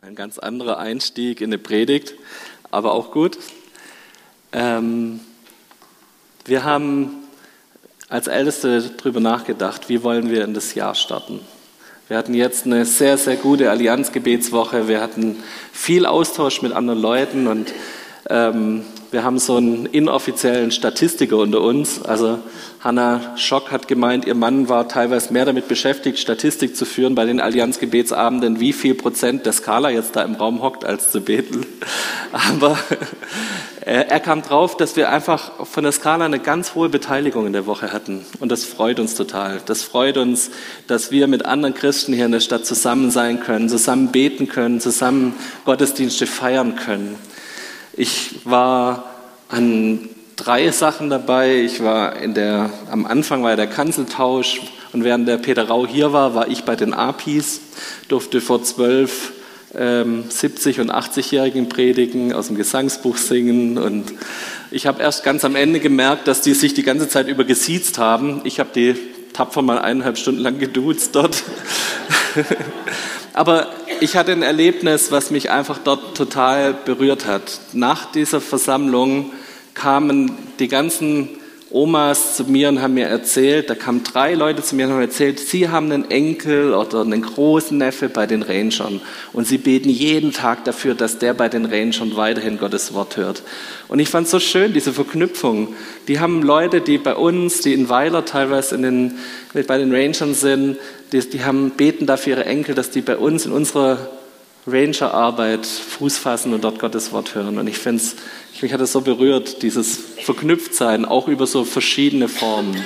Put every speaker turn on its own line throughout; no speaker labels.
Ein ganz anderer Einstieg in eine Predigt, aber auch gut. Ähm, wir haben als Älteste darüber nachgedacht, wie wollen wir in das Jahr starten. Wir hatten jetzt eine sehr, sehr gute Allianzgebetswoche. Wir hatten viel Austausch mit anderen Leuten und ähm, wir haben so einen inoffiziellen Statistiker unter uns. Also Hanna Schock hat gemeint, ihr Mann war teilweise mehr damit beschäftigt, Statistik zu führen bei den Allianzgebetsabenden, wie viel Prozent der Skala jetzt da im Raum hockt, als zu beten. Aber er kam drauf, dass wir einfach von der Skala eine ganz hohe Beteiligung in der Woche hatten. Und das freut uns total. Das freut uns, dass wir mit anderen Christen hier in der Stadt zusammen sein können, zusammen beten können, zusammen Gottesdienste feiern können. Ich war an drei Sachen dabei. Ich war in der, am Anfang war der Kanzeltausch und während der Peter Rau hier war, war ich bei den APIs, durfte vor zwölf, ähm, 70 und 80-Jährigen predigen, aus dem Gesangsbuch singen und ich habe erst ganz am Ende gemerkt, dass die sich die ganze Zeit über gesiezt haben. Ich habe die tapfer mal eineinhalb Stunden lang geduzt dort. Aber ich hatte ein Erlebnis, was mich einfach dort total berührt hat. Nach dieser Versammlung kamen die ganzen Omas zu mir und haben mir erzählt, da kamen drei Leute zu mir und haben erzählt, sie haben einen Enkel oder einen großen Neffe bei den Rangern und sie beten jeden Tag dafür, dass der bei den Rangern weiterhin Gottes Wort hört. Und ich fand es so schön, diese Verknüpfung. Die haben Leute, die bei uns, die in Weiler teilweise in den, bei den Rangern sind, die, die haben, beten dafür ihre Enkel, dass die bei uns in unserer Ranger-Arbeit Fuß fassen und dort Gottes Wort hören. Und ich finde es mich hat es so berührt, dieses Verknüpftsein, auch über so verschiedene Formen.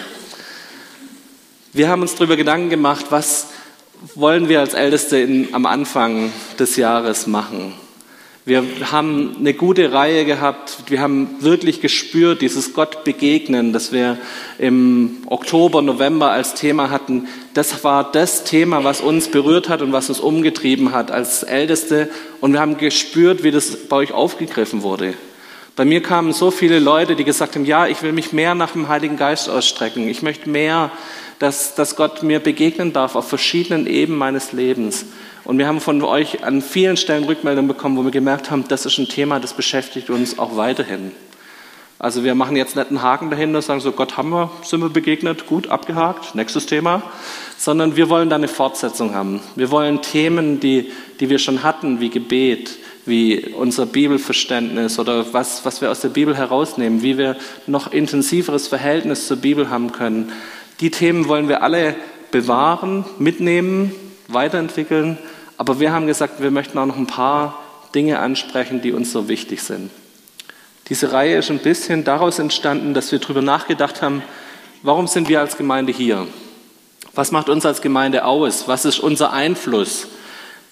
Wir haben uns darüber Gedanken gemacht, was wollen wir als Älteste in, am Anfang des Jahres machen. Wir haben eine gute Reihe gehabt. Wir haben wirklich gespürt, dieses Gott begegnen, das wir im Oktober, November als Thema hatten. Das war das Thema, was uns berührt hat und was uns umgetrieben hat als Älteste. Und wir haben gespürt, wie das bei euch aufgegriffen wurde. Bei mir kamen so viele Leute, die gesagt haben, ja, ich will mich mehr nach dem Heiligen Geist ausstrecken. Ich möchte mehr, dass, dass Gott mir begegnen darf auf verschiedenen Ebenen meines Lebens. Und wir haben von euch an vielen Stellen Rückmeldungen bekommen, wo wir gemerkt haben, das ist ein Thema, das beschäftigt uns auch weiterhin. Also wir machen jetzt nicht einen Haken dahinter, sagen so, Gott haben wir, sind wir begegnet, gut, abgehakt, nächstes Thema, sondern wir wollen da eine Fortsetzung haben. Wir wollen Themen, die, die wir schon hatten, wie Gebet, wie unser Bibelverständnis oder was, was wir aus der Bibel herausnehmen, wie wir noch intensiveres Verhältnis zur Bibel haben können. Die Themen wollen wir alle bewahren, mitnehmen, weiterentwickeln. Aber wir haben gesagt, wir möchten auch noch ein paar Dinge ansprechen, die uns so wichtig sind. Diese Reihe ist ein bisschen daraus entstanden, dass wir darüber nachgedacht haben, warum sind wir als Gemeinde hier? Was macht uns als Gemeinde aus? Was ist unser Einfluss?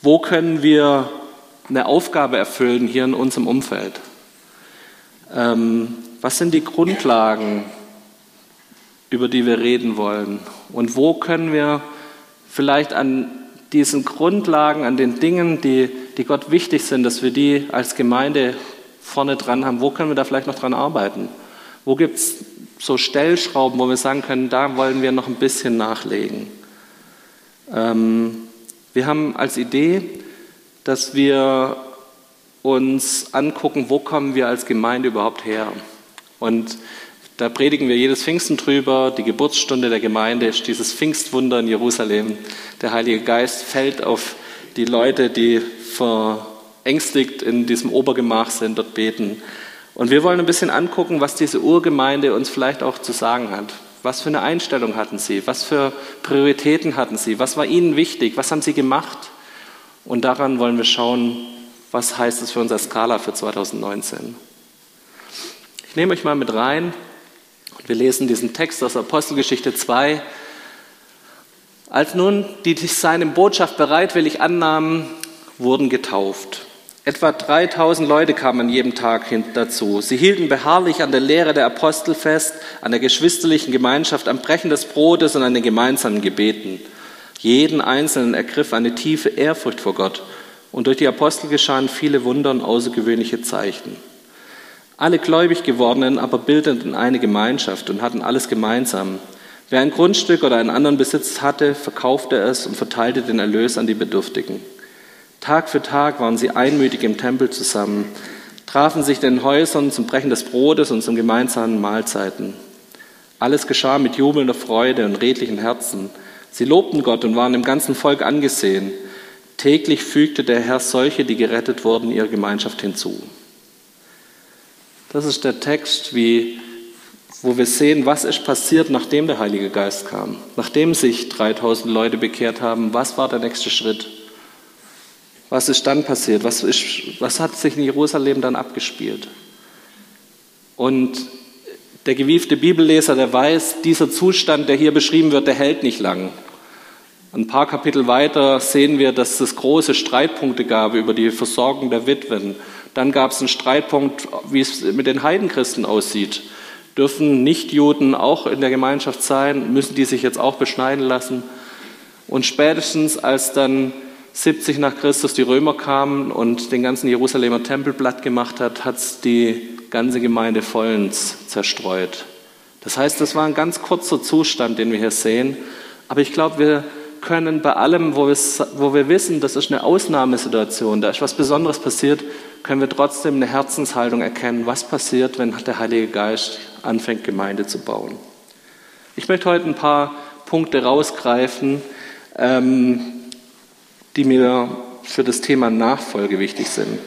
Wo können wir eine Aufgabe erfüllen hier in unserem Umfeld? Ähm, was sind die Grundlagen, über die wir reden wollen? Und wo können wir vielleicht an diesen Grundlagen, an den Dingen, die, die Gott wichtig sind, dass wir die als Gemeinde vorne dran haben, wo können wir da vielleicht noch dran arbeiten? Wo gibt es so Stellschrauben, wo wir sagen können, da wollen wir noch ein bisschen nachlegen? Ähm, wir haben als Idee, dass wir uns angucken, wo kommen wir als Gemeinde überhaupt her. Und da predigen wir jedes Pfingsten drüber. Die Geburtsstunde der Gemeinde ist dieses Pfingstwunder in Jerusalem. Der Heilige Geist fällt auf die Leute, die verängstigt in diesem Obergemach sind, dort beten. Und wir wollen ein bisschen angucken, was diese Urgemeinde uns vielleicht auch zu sagen hat. Was für eine Einstellung hatten sie? Was für Prioritäten hatten sie? Was war ihnen wichtig? Was haben sie gemacht? Und daran wollen wir schauen, was heißt es für unser Skala für 2019. Ich nehme euch mal mit rein und wir lesen diesen Text aus Apostelgeschichte 2. Als nun die seine Botschaft bereitwillig annahmen, wurden getauft. Etwa 3000 Leute kamen jeden Tag dazu. Sie hielten beharrlich an der Lehre der Apostel fest, an der geschwisterlichen Gemeinschaft, am Brechen des Brotes und an den gemeinsamen Gebeten. Jeden Einzelnen ergriff eine tiefe Ehrfurcht vor Gott und durch die Apostel geschahen viele Wunder und außergewöhnliche Zeichen. Alle gläubig gewordenen aber bildeten eine Gemeinschaft und hatten alles gemeinsam. Wer ein Grundstück oder einen anderen Besitz hatte, verkaufte es und verteilte den Erlös an die Bedürftigen. Tag für Tag waren sie einmütig im Tempel zusammen, trafen sich in den Häusern zum Brechen des Brotes und zum gemeinsamen Mahlzeiten. Alles geschah mit jubelnder Freude und redlichen Herzen. Sie lobten Gott und waren im ganzen Volk angesehen. Täglich fügte der Herr solche, die gerettet wurden, ihrer Gemeinschaft hinzu. Das ist der Text, wie, wo wir sehen, was ist passiert, nachdem der Heilige Geist kam. Nachdem sich 3000 Leute bekehrt haben, was war der nächste Schritt? Was ist dann passiert? Was, ist, was hat sich in Jerusalem dann abgespielt? Und der gewiefte Bibelleser, der weiß, dieser Zustand, der hier beschrieben wird, der hält nicht lang. Ein paar Kapitel weiter sehen wir, dass es große Streitpunkte gab über die Versorgung der Witwen. Dann gab es einen Streitpunkt, wie es mit den Heidenchristen aussieht. Dürfen Nichtjuden auch in der Gemeinschaft sein? Müssen die sich jetzt auch beschneiden lassen? Und spätestens, als dann 70 nach Christus die Römer kamen und den ganzen Jerusalemer Tempel platt gemacht hat, hat es die ganze Gemeinde vollends zerstreut. Das heißt, das war ein ganz kurzer Zustand, den wir hier sehen. Aber ich glaube, wir können bei allem, wo wo wir wissen, das ist eine Ausnahmesituation, da ist was Besonderes passiert, können wir trotzdem eine Herzenshaltung erkennen, was passiert, wenn der Heilige Geist anfängt, Gemeinde zu bauen. Ich möchte heute ein paar Punkte rausgreifen, ähm, die mir für das Thema Nachfolge wichtig sind.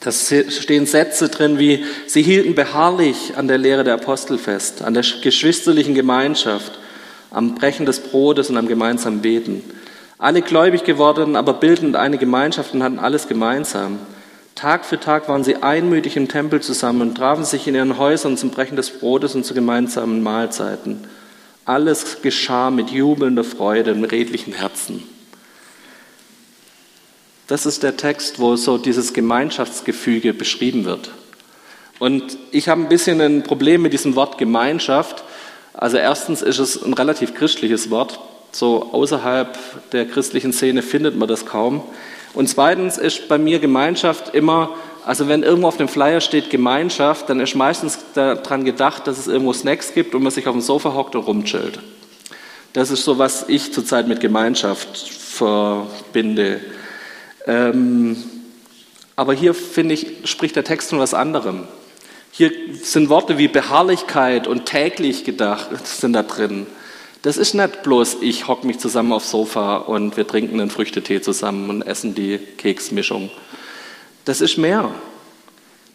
Da stehen Sätze drin wie, sie hielten beharrlich an der Lehre der Apostel fest, an der geschwisterlichen Gemeinschaft, am Brechen des Brotes und am gemeinsamen Beten. Alle gläubig geworden, aber bildend eine Gemeinschaft und hatten alles gemeinsam. Tag für Tag waren sie einmütig im Tempel zusammen und trafen sich in ihren Häusern zum Brechen des Brotes und zu gemeinsamen Mahlzeiten. Alles geschah mit jubelnder Freude und redlichen Herzen. Das ist der Text, wo so dieses Gemeinschaftsgefüge beschrieben wird. Und ich habe ein bisschen ein Problem mit diesem Wort Gemeinschaft. Also erstens ist es ein relativ christliches Wort. So außerhalb der christlichen Szene findet man das kaum. Und zweitens ist bei mir Gemeinschaft immer, also wenn irgendwo auf dem Flyer steht Gemeinschaft, dann ist meistens daran gedacht, dass es irgendwo Snacks gibt und man sich auf dem Sofa hockt und rumchillt. Das ist so, was ich zurzeit mit Gemeinschaft verbinde. Ähm, aber hier, finde ich, spricht der Text von was anderem. Hier sind Worte wie Beharrlichkeit und täglich gedacht, sind da drin. Das ist nicht bloß, ich hocke mich zusammen aufs Sofa und wir trinken einen Früchtetee zusammen und essen die Keksmischung. Das ist mehr.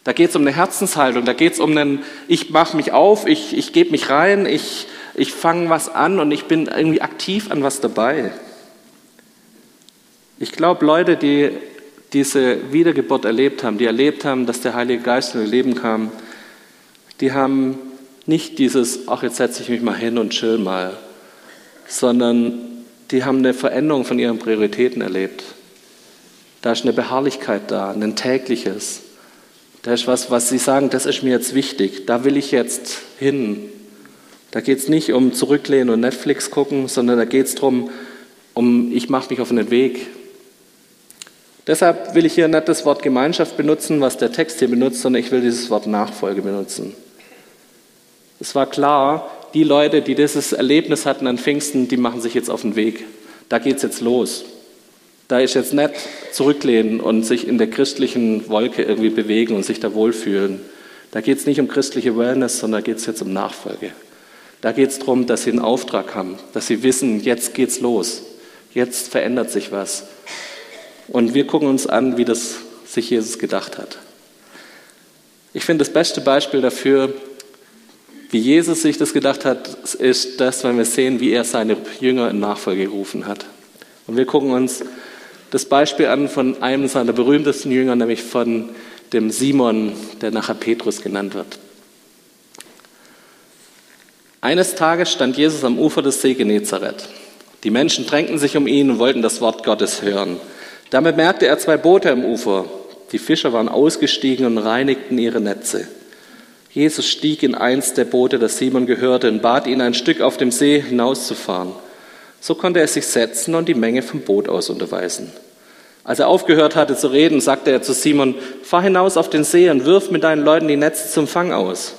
Da geht es um eine Herzenshaltung, da geht es um einen, ich mache mich auf, ich, ich gebe mich rein, ich, ich fange was an und ich bin irgendwie aktiv an was dabei. Ich glaube, Leute, die diese Wiedergeburt erlebt haben, die erlebt haben, dass der Heilige Geist in ihr Leben kam, die haben nicht dieses, ach, jetzt setze ich mich mal hin und chill mal, sondern die haben eine Veränderung von ihren Prioritäten erlebt. Da ist eine Beharrlichkeit da, ein tägliches. Da ist was, was sie sagen, das ist mir jetzt wichtig, da will ich jetzt hin. Da geht es nicht um Zurücklehnen und Netflix gucken, sondern da geht es darum, um, ich mache mich auf einen Weg, Deshalb will ich hier nicht das Wort Gemeinschaft benutzen, was der Text hier benutzt, sondern ich will dieses Wort Nachfolge benutzen. Es war klar, die Leute, die dieses Erlebnis hatten an Pfingsten, die machen sich jetzt auf den Weg. Da geht es jetzt los. Da ist jetzt nicht zurücklehnen und sich in der christlichen Wolke irgendwie bewegen und sich da wohlfühlen. Da geht es nicht um christliche Wellness, sondern da geht es jetzt um Nachfolge. Da geht es darum, dass sie einen Auftrag haben, dass sie wissen, jetzt geht's los. Jetzt verändert sich was. Und wir gucken uns an, wie das sich Jesus gedacht hat. Ich finde, das beste Beispiel dafür, wie Jesus sich das gedacht hat, ist das, wenn wir sehen, wie er seine Jünger in Nachfolge gerufen hat. Und wir gucken uns das Beispiel an von einem seiner berühmtesten Jünger, nämlich von dem Simon, der nachher Petrus genannt wird. Eines Tages stand Jesus am Ufer des See Genezareth. Die Menschen drängten sich um ihn und wollten das Wort Gottes hören. Da bemerkte er zwei Boote am Ufer. Die Fischer waren ausgestiegen und reinigten ihre Netze. Jesus stieg in eins der Boote, das Simon gehörte, und bat ihn, ein Stück auf dem See hinauszufahren. So konnte er sich setzen und die Menge vom Boot aus unterweisen. Als er aufgehört hatte zu reden, sagte er zu Simon, fahr hinaus auf den See und wirf mit deinen Leuten die Netze zum Fang aus.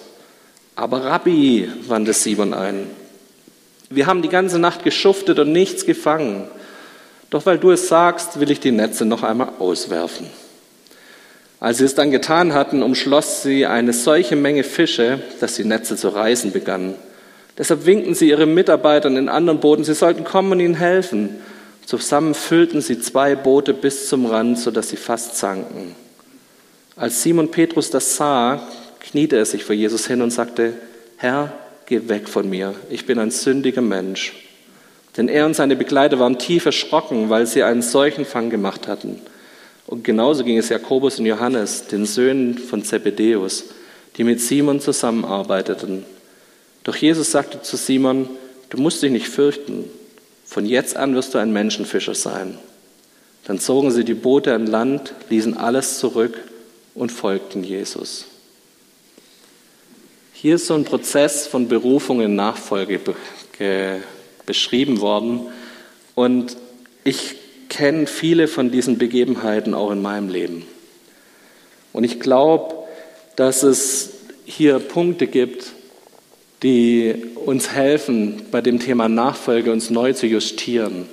Aber Rabbi, wandte Simon ein, wir haben die ganze Nacht geschuftet und nichts gefangen. Doch weil du es sagst, will ich die Netze noch einmal auswerfen. Als sie es dann getan hatten, umschloss sie eine solche Menge Fische, dass die Netze zu reißen begannen. Deshalb winkten sie ihren Mitarbeitern in anderen Booten, sie sollten kommen und ihnen helfen. Zusammen füllten sie zwei Boote bis zum Rand, sodass sie fast sanken. Als Simon Petrus das sah, kniete er sich vor Jesus hin und sagte, Herr, geh weg von mir, ich bin ein sündiger Mensch. Denn er und seine Begleiter waren tief erschrocken, weil sie einen solchen Fang gemacht hatten. Und genauso ging es Jakobus und Johannes, den Söhnen von Zebedäus, die mit Simon zusammenarbeiteten. Doch Jesus sagte zu Simon, du musst dich nicht fürchten, von jetzt an wirst du ein Menschenfischer sein. Dann zogen sie die Boote an Land, ließen alles zurück und folgten Jesus. Hier ist so ein Prozess von Berufung in Nachfolge beschrieben worden. Und ich kenne viele von diesen Begebenheiten auch in meinem Leben. Und ich glaube, dass es hier Punkte gibt, die uns helfen, bei dem Thema Nachfolge uns neu zu justieren,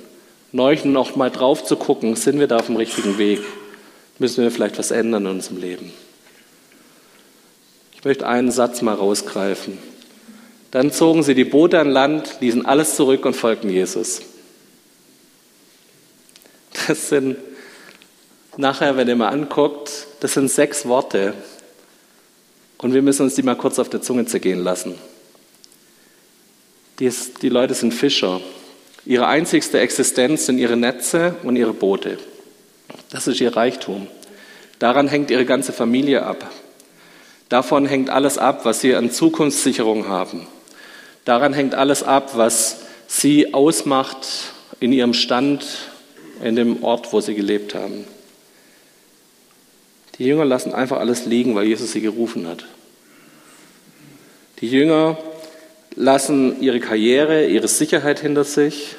neu noch mal drauf zu gucken, sind wir da auf dem richtigen Weg? Müssen wir vielleicht was ändern in unserem Leben? Ich möchte einen Satz mal rausgreifen. Dann zogen sie die Boote an Land, ließen alles zurück und folgten Jesus. Das sind nachher, wenn ihr mal anguckt, das sind sechs Worte. Und wir müssen uns die mal kurz auf der Zunge zergehen lassen. Die, die Leute sind Fischer. Ihre einzigste Existenz sind ihre Netze und ihre Boote. Das ist ihr Reichtum. Daran hängt ihre ganze Familie ab. Davon hängt alles ab, was sie an Zukunftssicherung haben. Daran hängt alles ab, was sie ausmacht in ihrem Stand, in dem Ort, wo sie gelebt haben. Die Jünger lassen einfach alles liegen, weil Jesus sie gerufen hat. Die Jünger lassen ihre Karriere, ihre Sicherheit hinter sich.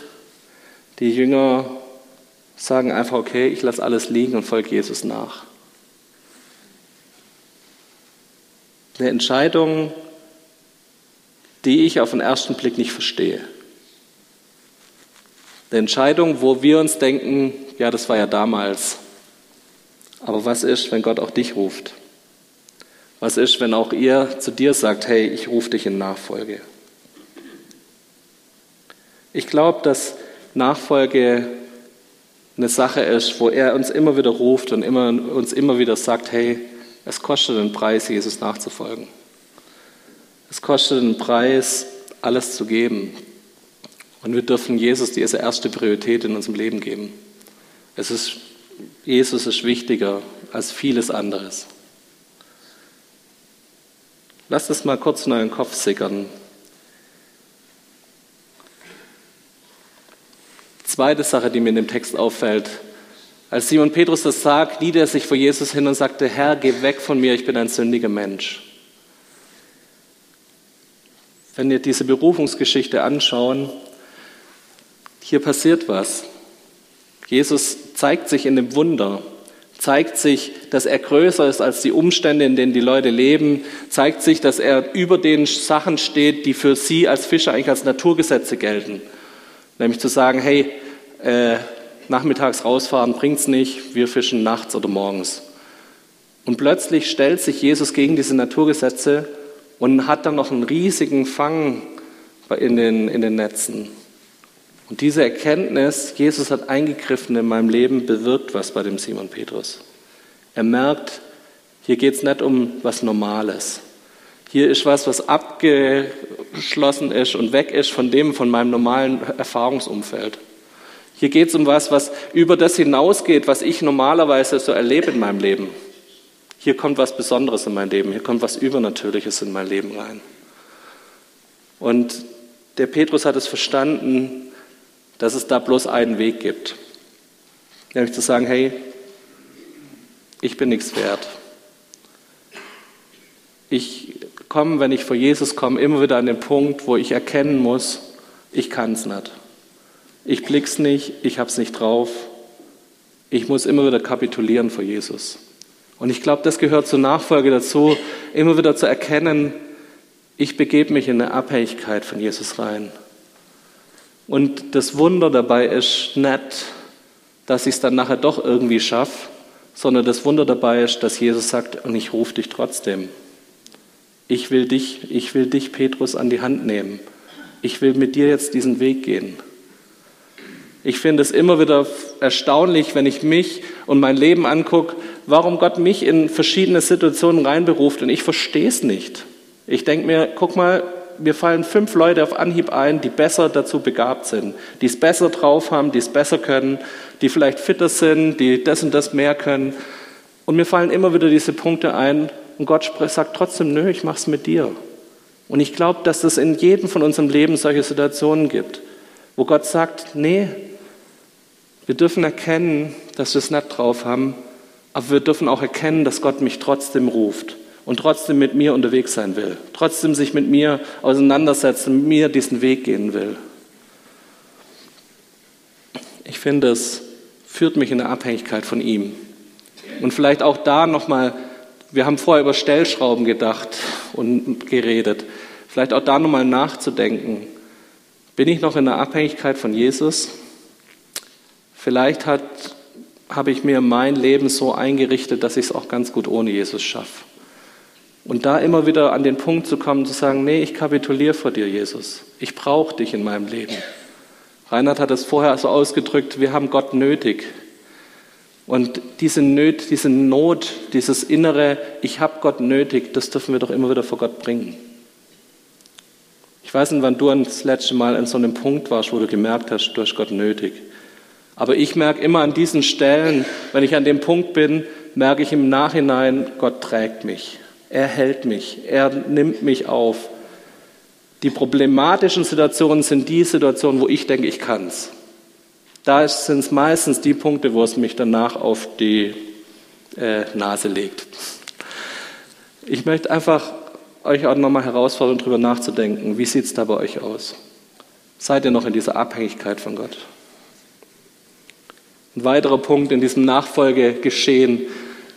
Die Jünger sagen einfach, okay, ich lasse alles liegen und folge Jesus nach. Eine Entscheidung, die ich auf den ersten Blick nicht verstehe. Eine Entscheidung, wo wir uns denken, ja, das war ja damals. Aber was ist, wenn Gott auch dich ruft? Was ist, wenn auch ihr zu dir sagt, hey, ich rufe dich in Nachfolge? Ich glaube, dass Nachfolge eine Sache ist, wo er uns immer wieder ruft und immer, uns immer wieder sagt, hey, es kostet einen Preis, Jesus nachzufolgen. Es kostet einen Preis, alles zu geben. Und wir dürfen Jesus diese erste Priorität in unserem Leben geben. Es ist, Jesus ist wichtiger als vieles anderes. Lasst es mal kurz in euren Kopf sickern. Zweite Sache, die mir in dem Text auffällt. Als Simon Petrus das sagt, kniet er sich vor Jesus hin und sagte, Herr, geh weg von mir, ich bin ein sündiger Mensch. Wenn wir diese Berufungsgeschichte anschauen, hier passiert was. Jesus zeigt sich in dem Wunder, zeigt sich, dass er größer ist als die Umstände, in denen die Leute leben, zeigt sich, dass er über den Sachen steht, die für sie als Fischer eigentlich als Naturgesetze gelten. Nämlich zu sagen, hey, äh, nachmittags rausfahren bringt's nicht, wir fischen nachts oder morgens. Und plötzlich stellt sich Jesus gegen diese Naturgesetze und hat dann noch einen riesigen Fang in den, in den Netzen. Und diese Erkenntnis, Jesus hat eingegriffen in meinem Leben, bewirkt was bei dem Simon Petrus. Er merkt, hier geht es nicht um was Normales. Hier ist was, was abgeschlossen ist und weg ist von dem, von meinem normalen Erfahrungsumfeld. Hier geht es um was, was über das hinausgeht, was ich normalerweise so erlebe in meinem Leben. Hier kommt was Besonderes in mein Leben, hier kommt was Übernatürliches in mein Leben rein. Und der Petrus hat es verstanden, dass es da bloß einen Weg gibt. Nämlich zu sagen, hey, ich bin nichts wert. Ich komme, wenn ich vor Jesus komme, immer wieder an den Punkt, wo ich erkennen muss, ich kann es nicht. Ich blick's nicht, ich hab's nicht drauf. Ich muss immer wieder kapitulieren vor Jesus. Und ich glaube, das gehört zur Nachfolge dazu, immer wieder zu erkennen, ich begebe mich in eine Abhängigkeit von Jesus rein. Und das Wunder dabei ist nicht, dass ich es dann nachher doch irgendwie schaffe, sondern das Wunder dabei ist, dass Jesus sagt, und ich rufe dich trotzdem. Ich will dich, ich will dich, Petrus, an die Hand nehmen. Ich will mit dir jetzt diesen Weg gehen. Ich finde es immer wieder erstaunlich, wenn ich mich und mein Leben angucke, warum Gott mich in verschiedene Situationen reinberuft und ich verstehe es nicht. Ich denke mir, guck mal, mir fallen fünf Leute auf Anhieb ein, die besser dazu begabt sind, die es besser drauf haben, die es besser können, die vielleicht fitter sind, die das und das mehr können. Und mir fallen immer wieder diese Punkte ein und Gott sagt trotzdem, nö, ich mach's mit dir. Und ich glaube, dass es in jedem von unserem Leben solche Situationen gibt, wo Gott sagt, nee, wir dürfen erkennen, dass wir es nicht drauf haben, aber wir dürfen auch erkennen, dass Gott mich trotzdem ruft und trotzdem mit mir unterwegs sein will, trotzdem sich mit mir auseinandersetzt und mit mir diesen Weg gehen will. Ich finde, es führt mich in eine Abhängigkeit von ihm. Und vielleicht auch da nochmal, wir haben vorher über Stellschrauben gedacht und geredet, vielleicht auch da nochmal nachzudenken. Bin ich noch in der Abhängigkeit von Jesus? Vielleicht hat, habe ich mir mein Leben so eingerichtet, dass ich es auch ganz gut ohne Jesus schaffe. Und da immer wieder an den Punkt zu kommen, zu sagen, nee, ich kapituliere vor dir, Jesus. Ich brauche dich in meinem Leben. Reinhard hat es vorher so ausgedrückt, wir haben Gott nötig. Und diese, Nöt, diese Not, dieses innere, ich habe Gott nötig, das dürfen wir doch immer wieder vor Gott bringen. Ich weiß nicht, wann du das letzte Mal an so einem Punkt warst, wo du gemerkt hast, du hast Gott nötig. Aber ich merke immer an diesen Stellen, wenn ich an dem Punkt bin, merke ich im Nachhinein, Gott trägt mich. Er hält mich, er nimmt mich auf. Die problematischen Situationen sind die Situationen, wo ich denke, ich kann es. Da sind es meistens die Punkte, wo es mich danach auf die äh, Nase legt. Ich möchte einfach euch auch nochmal herausfordern, darüber nachzudenken. Wie sieht es da bei euch aus? Seid ihr noch in dieser Abhängigkeit von Gott? Ein weiterer Punkt in diesem Nachfolgegeschehen.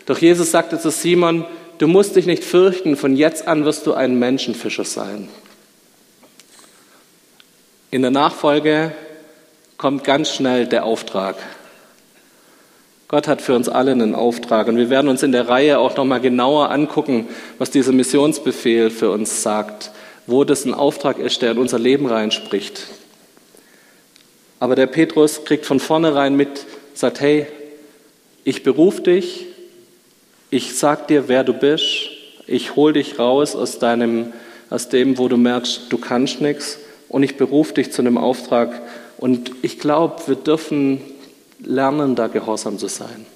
Doch Jesus sagte zu Simon, du musst dich nicht fürchten, von jetzt an wirst du ein Menschenfischer sein. In der Nachfolge kommt ganz schnell der Auftrag. Gott hat für uns alle einen Auftrag und wir werden uns in der Reihe auch noch mal genauer angucken, was dieser Missionsbefehl für uns sagt, wo das ein Auftrag ist, der in unser Leben reinspricht. Aber der Petrus kriegt von vornherein mit, sagt, hey, ich beruf dich, ich sag dir, wer du bist. Ich hol dich raus aus deinem, aus dem, wo du merkst, du kannst nichts. Und ich berufe dich zu einem Auftrag. Und ich glaube, wir dürfen lernen, da gehorsam zu sein.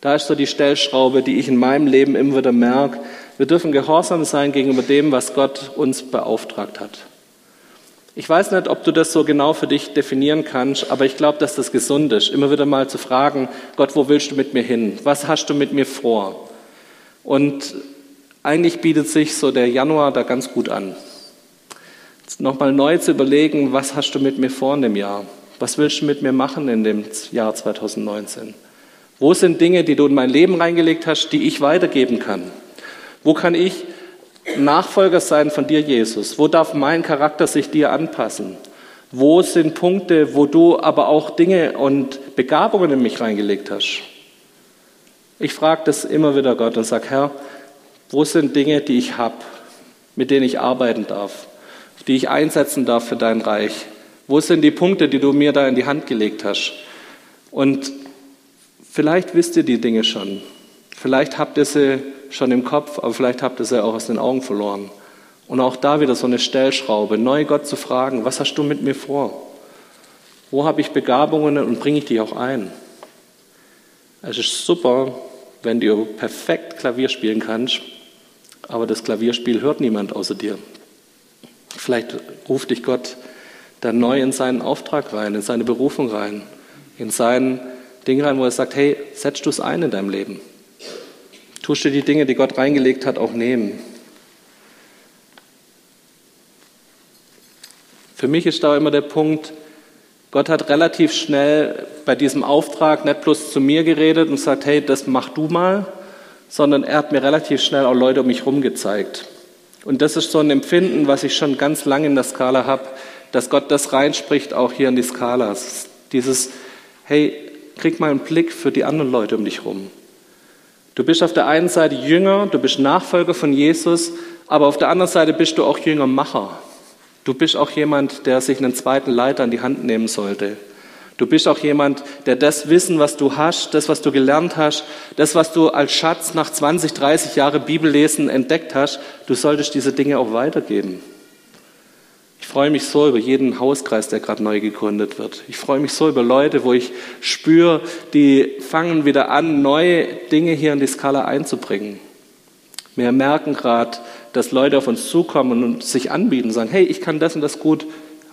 Da ist so die Stellschraube, die ich in meinem Leben immer wieder merke. Wir dürfen gehorsam sein gegenüber dem, was Gott uns beauftragt hat. Ich weiß nicht, ob du das so genau für dich definieren kannst, aber ich glaube, dass das gesund ist, immer wieder mal zu fragen, Gott, wo willst du mit mir hin? Was hast du mit mir vor? Und eigentlich bietet sich so der Januar da ganz gut an. Nochmal neu zu überlegen, was hast du mit mir vor in dem Jahr? Was willst du mit mir machen in dem Jahr 2019? Wo sind Dinge, die du in mein Leben reingelegt hast, die ich weitergeben kann? Wo kann ich Nachfolger sein von dir, Jesus? Wo darf mein Charakter sich dir anpassen? Wo sind Punkte, wo du aber auch Dinge und Begabungen in mich reingelegt hast? Ich frage das immer wieder Gott und sage, Herr, wo sind Dinge, die ich habe, mit denen ich arbeiten darf, die ich einsetzen darf für dein Reich? Wo sind die Punkte, die du mir da in die Hand gelegt hast? Und vielleicht wisst ihr die Dinge schon. Vielleicht habt ihr sie schon im Kopf, aber vielleicht habt ihr sie auch aus den Augen verloren. Und auch da wieder so eine Stellschraube, neu Gott zu fragen, was hast du mit mir vor? Wo habe ich Begabungen und bringe ich die auch ein? Es ist super, wenn du perfekt Klavier spielen kannst, aber das Klavierspiel hört niemand außer dir. Vielleicht ruft dich Gott dann neu in seinen Auftrag rein, in seine Berufung rein, in sein Ding rein, wo er sagt, hey, setzt du es ein in deinem Leben. Tust du die Dinge, die Gott reingelegt hat, auch nehmen. Für mich ist da immer der Punkt, Gott hat relativ schnell bei diesem Auftrag nicht bloß zu mir geredet und sagt, hey, das mach du mal, sondern er hat mir relativ schnell auch Leute um mich herum gezeigt. Und das ist so ein Empfinden, was ich schon ganz lange in der Skala habe, dass Gott das reinspricht, auch hier in die Skala. Dieses, hey, krieg mal einen Blick für die anderen Leute um dich herum. Du bist auf der einen Seite Jünger, du bist Nachfolger von Jesus, aber auf der anderen Seite bist du auch Jüngermacher. Du bist auch jemand, der sich einen zweiten Leiter an die Hand nehmen sollte. Du bist auch jemand, der das Wissen, was du hast, das, was du gelernt hast, das, was du als Schatz nach 20, 30 Jahre Bibellesen entdeckt hast, du solltest diese Dinge auch weitergeben. Ich freue mich so über jeden Hauskreis, der gerade neu gegründet wird. Ich freue mich so über Leute, wo ich spüre, die fangen wieder an, neue Dinge hier in die Skala einzubringen. Wir merken gerade, dass Leute auf uns zukommen und sich anbieten, sagen, hey, ich kann das und das gut,